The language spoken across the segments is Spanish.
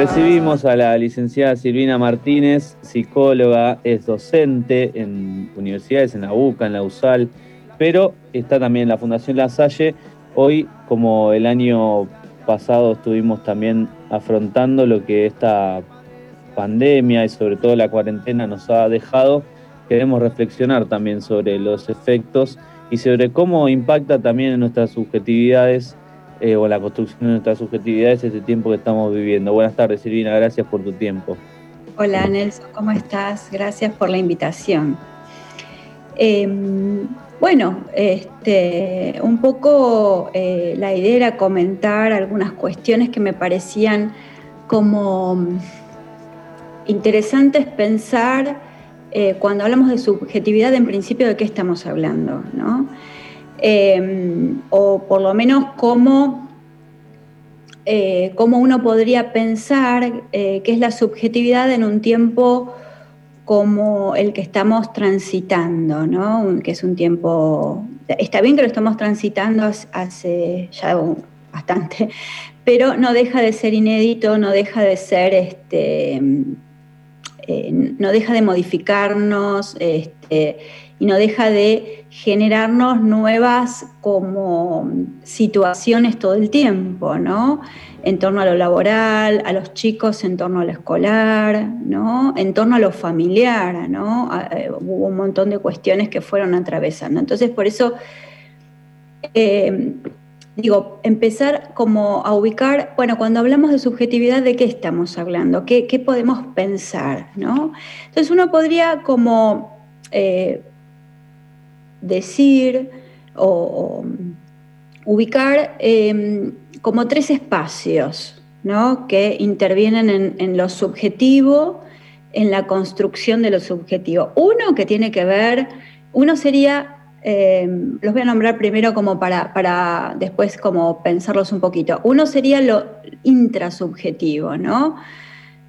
Recibimos a la licenciada Silvina Martínez, psicóloga, es docente en universidades, en la UCA, en la USAL, pero está también en la Fundación La Salle. Hoy, como el año pasado, estuvimos también afrontando lo que esta pandemia y sobre todo la cuarentena nos ha dejado, queremos reflexionar también sobre los efectos y sobre cómo impacta también en nuestras subjetividades eh, o la construcción de nuestras subjetividades este tiempo que estamos viviendo. Buenas tardes, Silvina, gracias por tu tiempo. Hola, Nelson, ¿cómo estás? Gracias por la invitación. Em, bueno, este, un poco eh, la idea era comentar algunas cuestiones que me parecían como interesantes pensar eh, cuando hablamos de subjetividad, en principio, ¿de qué estamos hablando? ¿no? Em, o por lo menos eh, cómo, uno podría pensar eh, qué es la subjetividad en un tiempo como el que estamos transitando, ¿no? que es un tiempo, está bien que lo estamos transitando hace ya bastante, pero no deja de ser inédito, no deja de ser, este, eh, no deja de modificarnos, este, y no deja de generarnos nuevas como situaciones todo el tiempo, ¿no? En torno a lo laboral, a los chicos en torno a lo escolar, ¿no? En torno a lo familiar, ¿no? Eh, hubo un montón de cuestiones que fueron atravesando. Entonces, por eso, eh, digo, empezar como a ubicar, bueno, cuando hablamos de subjetividad, ¿de qué estamos hablando? ¿Qué, podemos pensar, ¿no? Entonces, uno podría como... Eh, decir o, ubicar em, como tres espacios que intervienen en, lo subjetivo, en la construcción de lo subjetivo. Uno que tiene que ver, uno sería, em, los voy a nombrar primero como para, para, después como pensarlos un poquito. Uno sería lo intrasubjetivo, ¿no?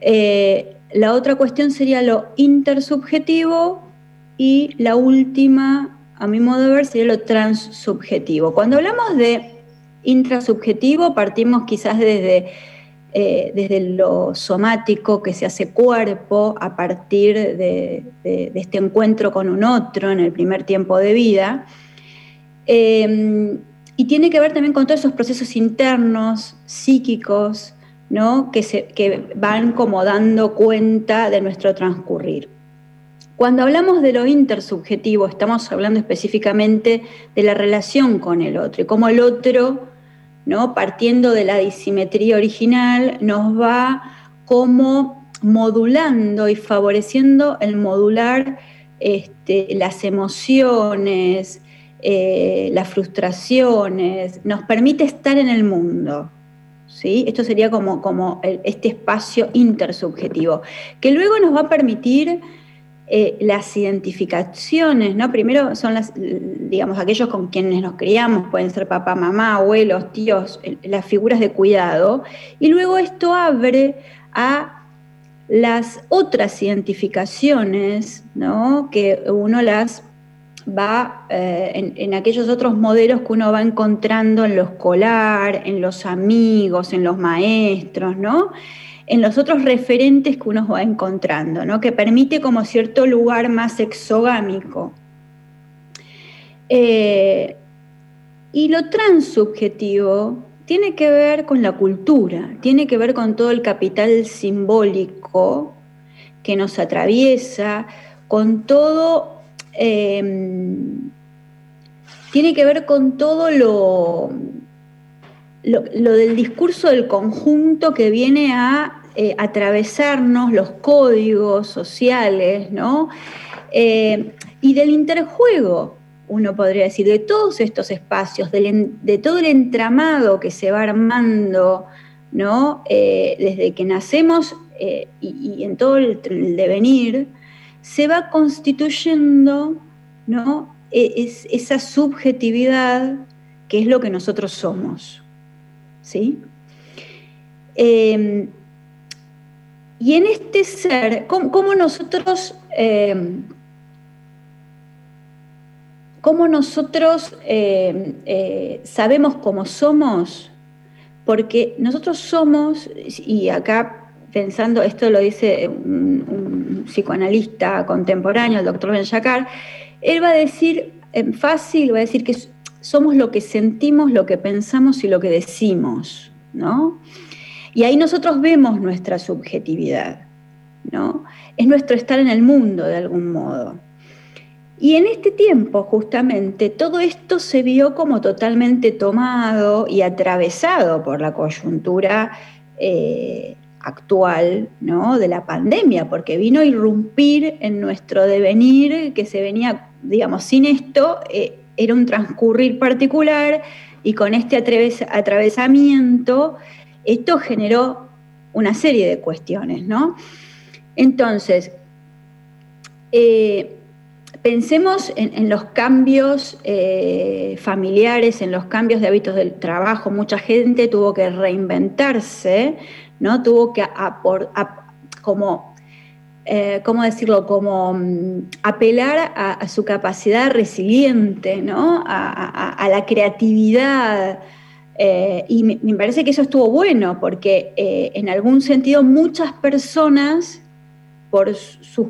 Eh, la otra cuestión sería lo intersubjetivo y la última a mi modo de ver, sería lo transsubjetivo. Cuando hablamos de intrasubjetivo, partimos quizás desde, eh, desde lo somático que se hace cuerpo a partir de, este encuentro con un otro en el primer tiempo de vida. Em, y tiene que ver también con todos esos procesos internos, psíquicos, ¿no? que, se, que van como dando cuenta de nuestro transcurrir. Cuando hablamos de lo intersubjetivo, estamos hablando específicamente de la relación con el otro y cómo el otro, ¿no? partiendo de la disimetría original, nos va como modulando y favoreciendo el modular este, las emociones, eh, las frustraciones, nos permite estar en el mundo. ¿sí? Esto sería como, como este espacio intersubjetivo, que luego nos va a permitir eh, las identificaciones, ¿no? Primero son las, digamos, aquellos con quienes nos criamos, pueden ser papá, mamá, abuelos, tíos, las figuras de cuidado, y luego esto abre a las otras identificaciones, ¿no? Que uno las va eh, en, en, aquellos otros modelos que uno va encontrando en lo escolar, en los amigos, en los maestros, ¿no? En los otros referentes que uno va encontrando, ¿no? que permite como cierto lugar más exogámico. Eh, y lo transsubjetivo tiene que ver con la cultura, tiene que ver con todo el capital simbólico que nos atraviesa, con todo, em, tiene que ver con todo lo, lo, del discurso del conjunto que viene a eh, atravesarnos los códigos sociales, ¿no? Eh, y del interjuego, uno podría decir, de todos estos espacios, de todo el entramado que se va armando, ¿no? Eh, desde que nacemos y, en todo el, devenir, se va constituyendo, ¿no? E, esa subjetividad que es lo que nosotros somos, ¿sí? Y en este ser, ¿cómo, nosotros, eh, nosotros eh, eh, sabemos cómo somos? Porque nosotros somos, y acá pensando, esto lo dice un, psicoanalista contemporáneo, el doctor Ben él va a decir, en fácil, va a decir que somos lo que sentimos, lo que pensamos y lo que decimos, ¿no? Y ahí nosotros vemos nuestra subjetividad, ¿no? Es nuestro estar en el mundo de algún modo. Y en este tiempo, justamente, todo esto se vio como totalmente tomado y atravesado por la coyuntura eh, actual ¿no? de la pandemia, porque vino a irrumpir en nuestro devenir que se venía, digamos, sin esto, eh, era un transcurrir particular y con este atravesamiento, esto generó una serie de cuestiones, ¿no? Entonces, eh, pensemos en, los cambios eh, familiares, en los cambios de hábitos del trabajo. Mucha gente tuvo que reinventarse, ¿no? Tuvo que como, eh, ¿cómo decirlo? Como mm, apelar a, su capacidad resiliente, ¿no? A, la creatividad. Eh, y me, parece que eso estuvo bueno, porque en algún sentido muchas personas, por sus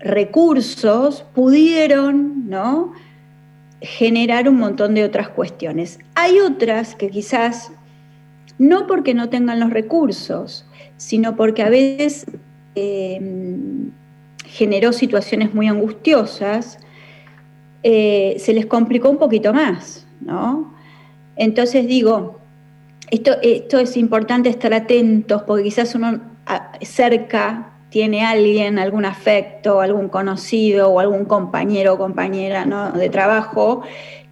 recursos pudieron ¿no? generar un montón de otras cuestiones. Hay otras que quizás no porque no tengan los recursos, sino porque a veces em, generó situaciones muy angustiosas, eh, se les complicó un poquito más, ¿no? Entonces digo, esto, es importante estar atentos porque quizás uno cerca tiene alguien, algún afecto, algún conocido o algún compañero o compañera de trabajo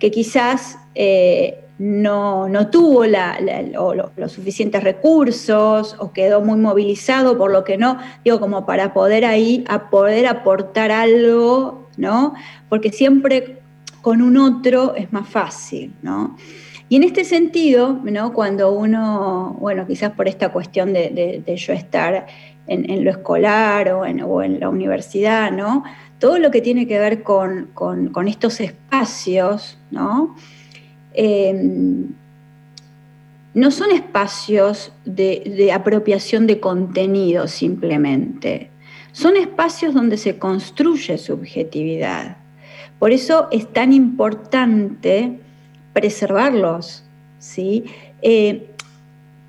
que quizás eh, no, tuvo los suficientes recursos o quedó muy movilizado, por lo que no, digo, como para poder ahí, a poder aportar algo, ¿no? Porque siempre con un otro es más fácil, ¿no? Y en este sentido, ¿no? cuando uno, bueno, quizás por esta cuestión de yo estar en, lo escolar o en, la universidad, ¿no? Todo lo que tiene que ver con, estos espacios, ¿no? Em, no son espacios de, apropiación de contenido simplemente, son espacios donde se construye subjetividad. Por eso es tan importante preservarlos, ¿sí? Eh,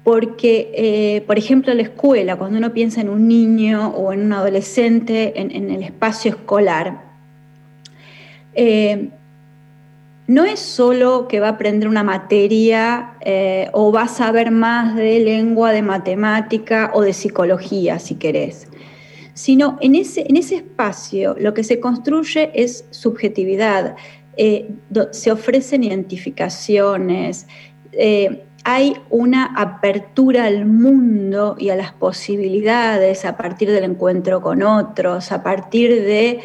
porque, eh, por ejemplo, la escuela, cuando uno piensa en un niño o en un adolescente en, el espacio escolar, eh, no es solo que va a aprender una materia o va a saber más de lengua, de matemática o de psicología, si querés, sino en ese, en ese espacio lo que se construye es subjetividad, se ofrecen identificaciones hay una apertura al mundo y a las posibilidades a partir del encuentro con otros, a partir de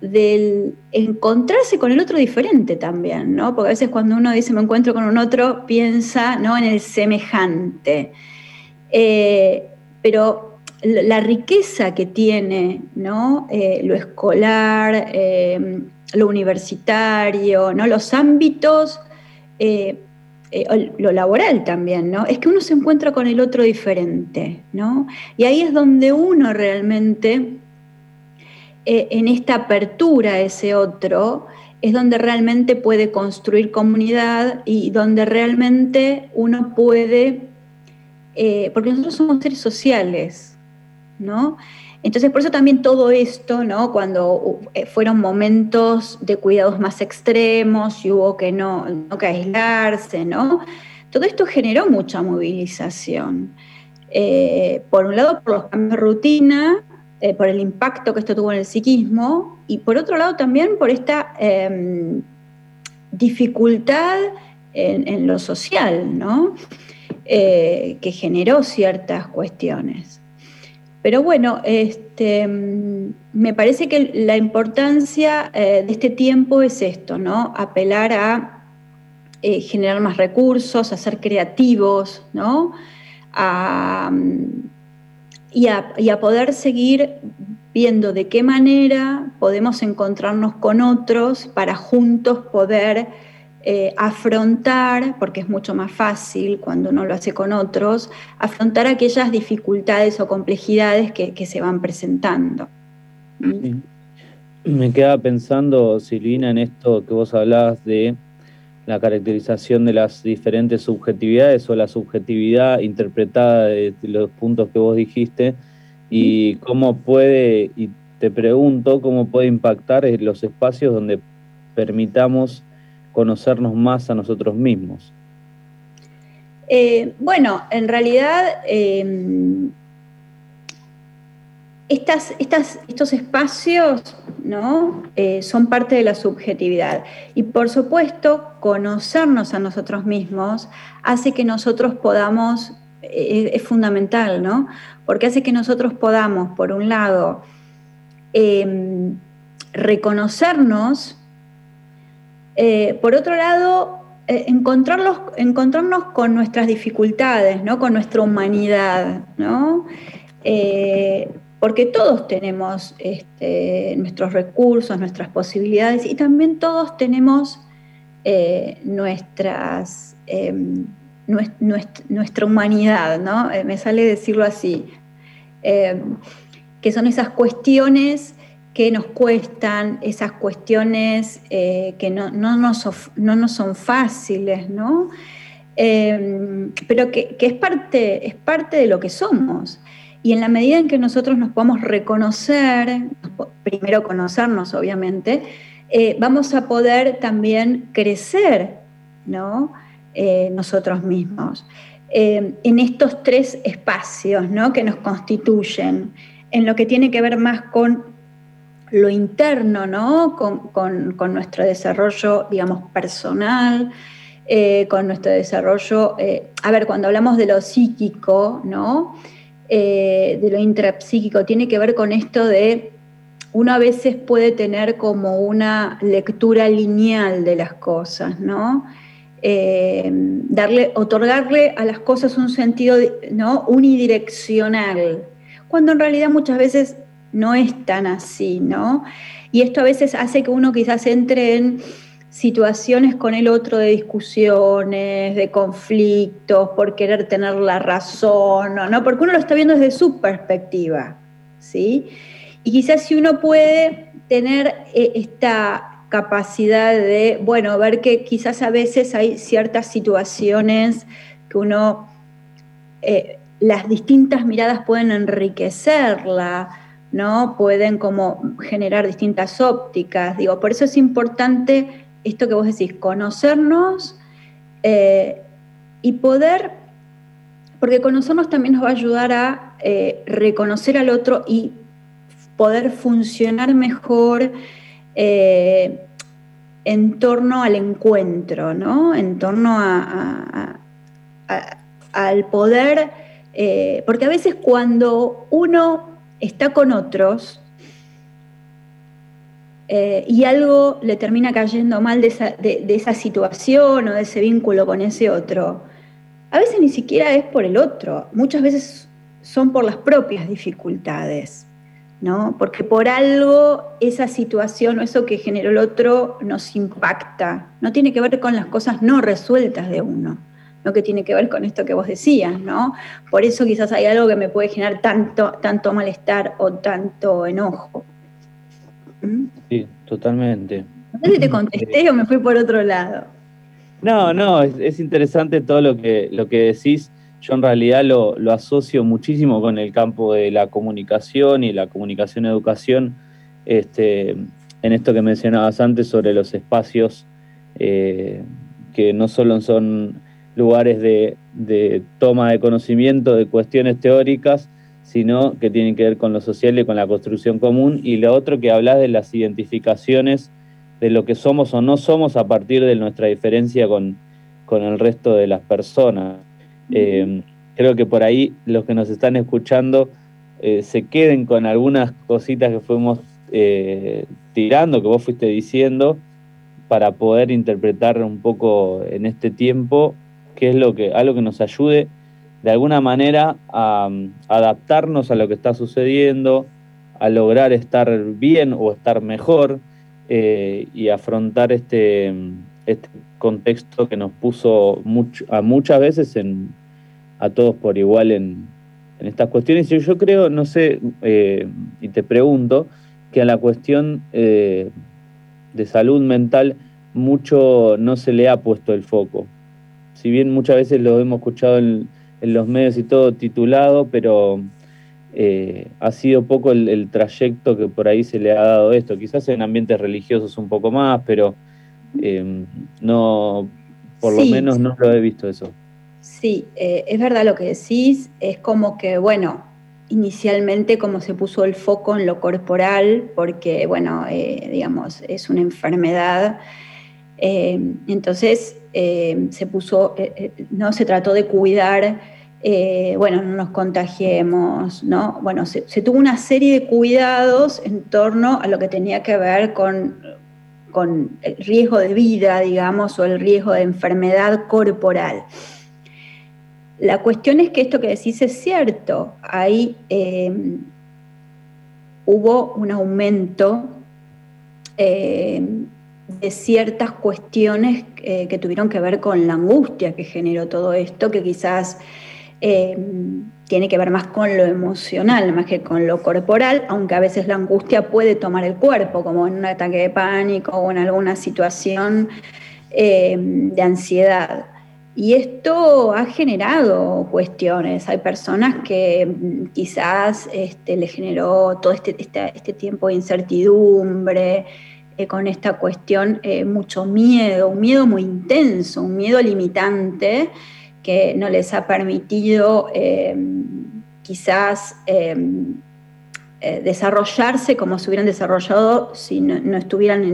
del encontrarse con el otro diferente también, ¿no? Porque a veces cuando uno dice me encuentro con un otro, piensa ¿no? en el semejante. Eh, pero la riqueza que tiene ¿no? Eh, lo escolar, eh, lo universitario, ¿no? los ámbitos eh, lo laboral también, ¿no? Es que uno se encuentra con el otro diferente, ¿no? Y ahí es donde uno realmente, eh, en esta apertura a ese otro, es donde realmente puede construir comunidad y donde realmente uno puede, eh, porque nosotros somos seres sociales, ¿no? Entonces, por eso también todo esto, ¿no? Cuando eh, fueron momentos de cuidados más extremos y hubo que no, que aislarse, ¿no? Todo esto generó mucha movilización. Eh, por un lado, por los cambios de rutina, eh, por el impacto que esto tuvo en el psiquismo, y por otro lado también por esta em, dificultad en, lo social, ¿no? que generó ciertas cuestiones. Pero bueno, este, me parece que la importancia eh, de este tiempo es esto, ¿no? Apelar a eh, generar más recursos, a ser creativos, ¿no? y, a, poder seguir viendo de qué manera podemos encontrarnos con otros para juntos poder eh, afrontar, porque es mucho más fácil cuando uno lo hace con otros, afrontar aquellas dificultades o complejidades que, se van presentando. Me quedaba pensando, Silvina, en esto que vos hablabas de la caracterización de las diferentes subjetividades o la subjetividad interpretada de los puntos que vos dijiste y cómo puede, y te pregunto, cómo puede impactar en los espacios donde permitamos conocernos más a nosotros mismos. Eh, bueno, en realidad em, estas, estos espacios ¿no? Eh, son parte de la subjetividad. Y por supuesto, conocernos a nosotros mismos hace que nosotros podamos, eh, es fundamental, ¿no? Porque hace que nosotros podamos, por un lado, em, reconocernos, eh, por otro lado, encontrarnos con nuestras dificultades, ¿no? con nuestra humanidad. ¿no? porque todos tenemos este, nuestros recursos, nuestras posibilidades y también todos tenemos eh, nuestras, em, nuestra, humanidad, ¿no? Eh, me sale decirlo así, em, que son esas cuestiones que nos cuestan, esas cuestiones eh, que no, nos, no, nos, son fáciles, ¿no? Em, pero que, que, es, parte, es parte de lo que somos. Y en la medida en que nosotros nos podamos reconocer, primero conocernos obviamente, eh, vamos a poder también crecer ¿no? Eh, nosotros mismos eh, en estos tres espacios ¿no? que nos constituyen, en lo que tiene que ver más con lo interno, ¿no? con, con, nuestro desarrollo, digamos, personal, con nuestro desarrollo, a ver, cuando hablamos de lo psíquico, ¿no? Eh, de lo intrapsíquico, tiene que ver con esto de uno a veces puede tener como una lectura lineal de las cosas, ¿no? Eh, darle, otorgarle a las cosas un sentido ¿no? unidireccional, cuando en realidad muchas veces no es tan así, ¿no? Y esto a veces hace que uno quizás entre en situaciones con el otro de discusiones, de conflictos, por querer tener la razón, ¿no? Porque uno lo está viendo desde su perspectiva, ¿sí? Y quizás si uno puede tener eh, esta capacidad de, bueno, ver que quizás a veces hay ciertas situaciones que uno, eh, las distintas miradas pueden enriquecerla, ¿no? Pueden como generar distintas ópticas, digo, por eso es importante esto que vos decís, conocernos eh, y poder, porque conocernos también nos va a ayudar a eh, reconocer al otro y poder funcionar mejor eh, en torno al encuentro, ¿no? En torno al poder, porque a veces cuando uno está con otros, eh, y algo le termina cayendo mal de esa, situación o de ese vínculo con ese otro, a veces ni siquiera es por el otro, muchas veces son por las propias dificultades, ¿no? Porque por algo esa situación o eso que generó el otro nos impacta, no tiene que ver con las cosas no resueltas de uno, no que tiene que ver con esto que vos decías, ¿no? Por eso quizás hay algo que me puede generar tanto, tanto malestar o tanto enojo. Sí, totalmente. No sé si te contesté o me fui por otro lado. No, no, es, interesante todo lo que, lo que decís. Yo en realidad lo, asocio muchísimo con el campo de la comunicación y la comunicación-educación, este, en esto que mencionabas antes sobre los espacios eh, que no solo son lugares de, de, toma de conocimiento de cuestiones teóricas, sino que tienen que ver con lo social y con la construcción común. Y lo otro que hablas de las identificaciones de lo que somos o no somos a partir de nuestra diferencia con, el resto de las personas. Eh, creo que por ahí los que nos están escuchando eh, se queden con algunas cositas que fuimos eh, tirando, que vos fuiste diciendo, para poder interpretar un poco en este tiempo qué es lo que, algo que nos ayude de alguna manera a, adaptarnos a lo que está sucediendo, a lograr estar bien o estar mejor eh, y afrontar este, este contexto que nos puso a muchas veces en, a todos por igual en, estas cuestiones. Y yo creo, no sé, eh, y te pregunto, que a la cuestión eh, de salud mental mucho no se le ha puesto el foco. Si bien muchas veces lo hemos escuchado en, los medios y todo titulado, pero eh, ha sido poco el, trayecto que por ahí se le ha dado esto. Quizás en ambientes religiosos un poco más, pero no, por lo menos no lo he visto eso. Sí, eh, es verdad lo que decís, es como que, bueno, inicialmente como se puso el foco en lo corporal, porque, bueno, eh, digamos, es una enfermedad, eh, entonces se puso, no se trató de cuidar, bueno, no nos contagiemos, ¿no? Bueno, se, tuvo una serie de cuidados en torno a lo que tenía que ver con, el riesgo de vida, digamos, o el riesgo de enfermedad corporal. La cuestión es que esto que decís es cierto. Ahí hubo un aumento de ciertas cuestiones eh, que tuvieron que ver con la angustia que generó todo esto, que quizás em, tiene que ver más con lo emocional, más que con lo corporal, aunque a veces la angustia puede tomar el cuerpo, como en un ataque de pánico o en alguna situación de ansiedad. Y esto ha generado cuestiones. Hay personas que mm, quizás este, le generó todo este, este, tiempo de incertidumbre, eh, con esta cuestión eh, mucho miedo, un miedo muy intenso, un miedo limitante que no les ha permitido em, quizás eh, desarrollarse como se hubieran desarrollado si no, estuvieran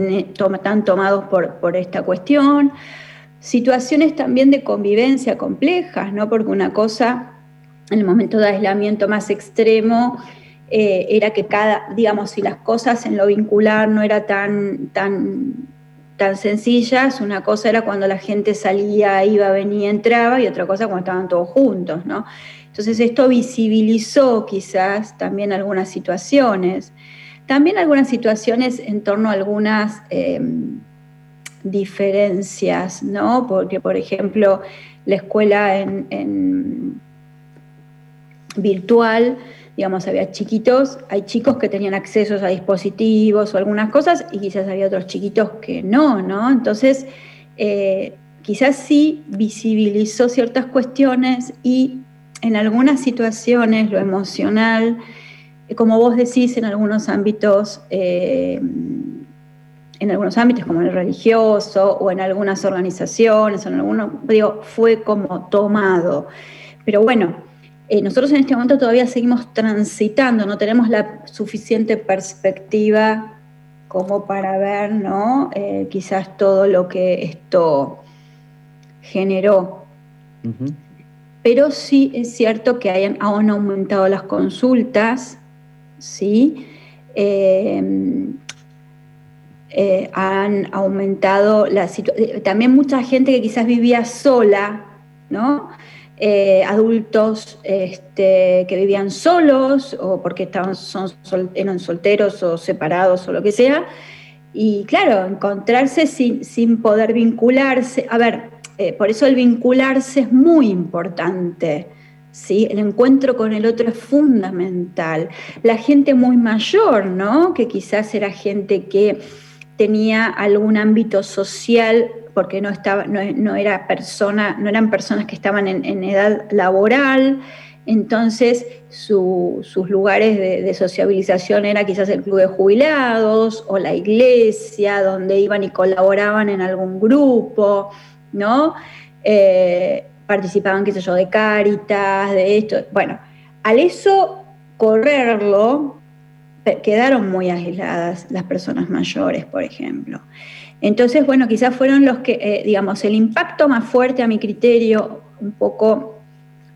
tan tomados por, por esta cuestión situaciones también de convivencia complejas, ¿no? Porque una cosa, en el momento de aislamiento más extremo, eh, era que cada, digamos, si las cosas en lo vincular no eran tan, tan, tan sencillas, una cosa era cuando la gente salía, iba, venía, entraba, y otra cosa cuando estaban todos juntos, ¿no? Entonces esto visibilizó quizás también algunas situaciones, también algunas situaciones en torno a algunas... Eh, diferencias, ¿no? Porque, por ejemplo, la escuela en, virtual, digamos, había chiquitos, hay chicos que tenían acceso a dispositivos o algunas cosas y quizás había otros chiquitos que no, ¿no? Entonces, eh, quizás sí visibilizó ciertas cuestiones y en algunas situaciones lo emocional, como vos decís, en algunos ámbitos eh, en algunos ámbitos como el religioso o en algunas organizaciones, en algunos, digo, fue como tomado. Pero bueno, eh, nosotros en este momento todavía seguimos transitando, no tenemos la suficiente perspectiva como para ver, ¿no? Eh, quizás todo lo que esto generó. Pero sí es cierto que hayan, han aumentado las consultas, ¿sí? Eh, eh, han aumentado la situación. También mucha gente que quizás vivía sola, ¿no? Eh, adultos este, que vivían solos o porque estaban, son, eran solteros o separados o lo que sea. Y claro, encontrarse sin, sin poder vincularse. A ver, por eso el vincularse es muy importante. ¿sí? El encuentro con el otro es fundamental. La gente muy mayor, ¿no? Que quizás era gente que tenía algún ámbito social, porque no, estaba, no, era persona, no eran personas que estaban en, edad laboral, entonces sus lugares de, sociabilización era quizás el club de jubilados o la iglesia, donde iban y colaboraban en algún grupo, ¿no? Eh, participaban, qué sé yo, de cáritas, de esto. Bueno, al eso correrlo, quedaron muy aisladas las personas mayores, por ejemplo. Entonces, bueno, quizás fueron los que, eh, digamos, el impacto más fuerte a mi criterio, un poco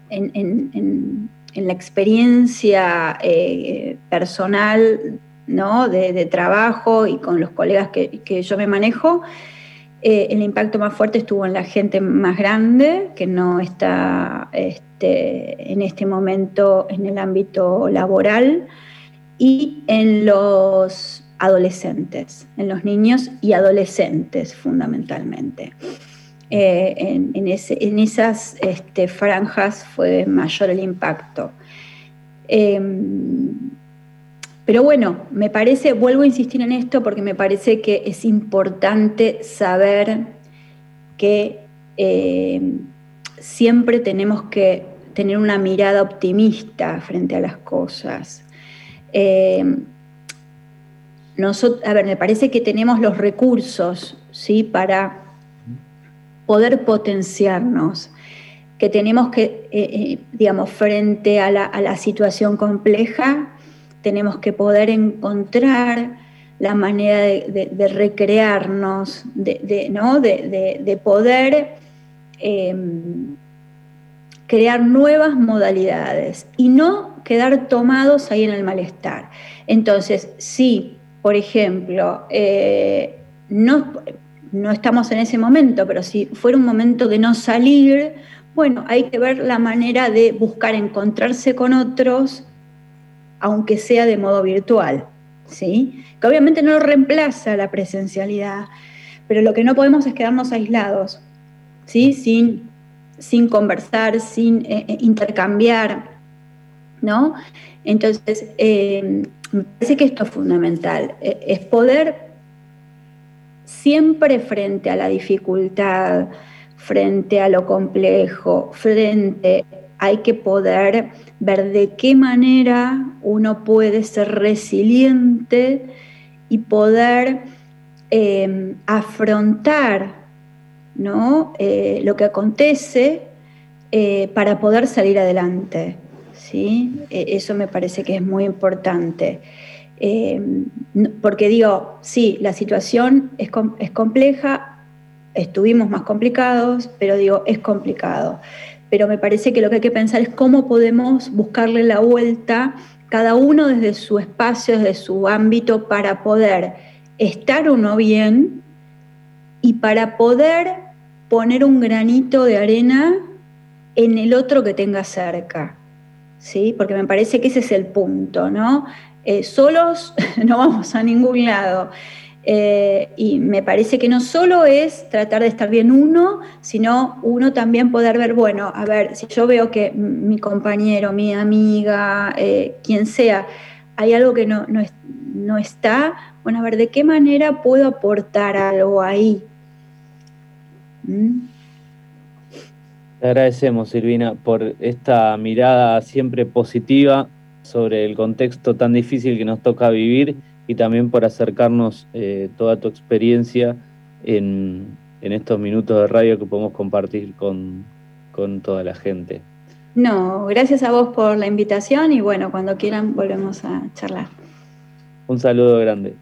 en, la experiencia eh, personal, ¿no? De, trabajo y con los colegas que, yo me manejo, eh, el impacto más fuerte estuvo en la gente más grande, que no está este, en este momento en el ámbito laboral y en los adolescentes, en los niños y adolescentes fundamentalmente. eh, en, esas este, franjas fue mayor el impacto. Em, pero bueno, me parece, vuelvo a insistir en esto porque me parece que es importante saber que em, siempre tenemos que tener una mirada optimista frente a las cosas. Em, a ver, me parece que tenemos los recursos ¿sí? para poder potenciarnos, que tenemos que, eh, eh, digamos, frente a la, situación compleja, tenemos que poder encontrar la manera de, recrearnos, de, ¿no? de, poder em, crear nuevas modalidades y no quedar tomados ahí en el malestar. Entonces, si, por ejemplo, eh, no, no estamos en ese momento, pero si fuera un momento de no salir, bueno, hay que ver la manera de buscar encontrarse con otros, aunque sea de modo virtual, ¿sí? Que obviamente no reemplaza la presencialidad, pero lo que no podemos es quedarnos aislados, ¿sí? Sin, sin conversar, sin eh, eh, intercambiar, ¿no? Entonces, me parece que esto es fundamental, es poder siempre frente a la dificultad, frente a lo complejo, frente, hay que poder ver de qué manera uno puede ser resiliente y poder eh, afrontar ¿no? Eh, lo que acontece eh, para poder salir adelante. ¿Sí? eso me parece que es muy importante. Eh, porque digo, sí, la situación es, es compleja, estuvimos más complicados, pero digo, es complicado. Pero me parece que lo que hay que pensar es cómo podemos buscarle la vuelta, cada uno desde su espacio, desde su ámbito, para poder estar uno bien y para poder poner un granito de arena en el otro que tenga cerca. ¿Sí? Porque me parece que ese es el punto, ¿no? Eh, solos no vamos a ningún lado. Eh, y me parece que no solo es tratar de estar bien uno, sino uno también poder ver, bueno, a ver, si yo veo que mi compañero, mi amiga, eh, quien sea, hay algo que no, no, está, bueno, a ver, ¿de qué manera puedo aportar algo ahí? ¿Mm? Te agradecemos, Silvina, por esta mirada siempre positiva sobre el contexto tan difícil que nos toca vivir y también por acercarnos eh, toda tu experiencia en, estos minutos de radio que podemos compartir con, con toda la gente. No, gracias a vos por la invitación y bueno, cuando quieran volvemos a charlar. Un saludo grande.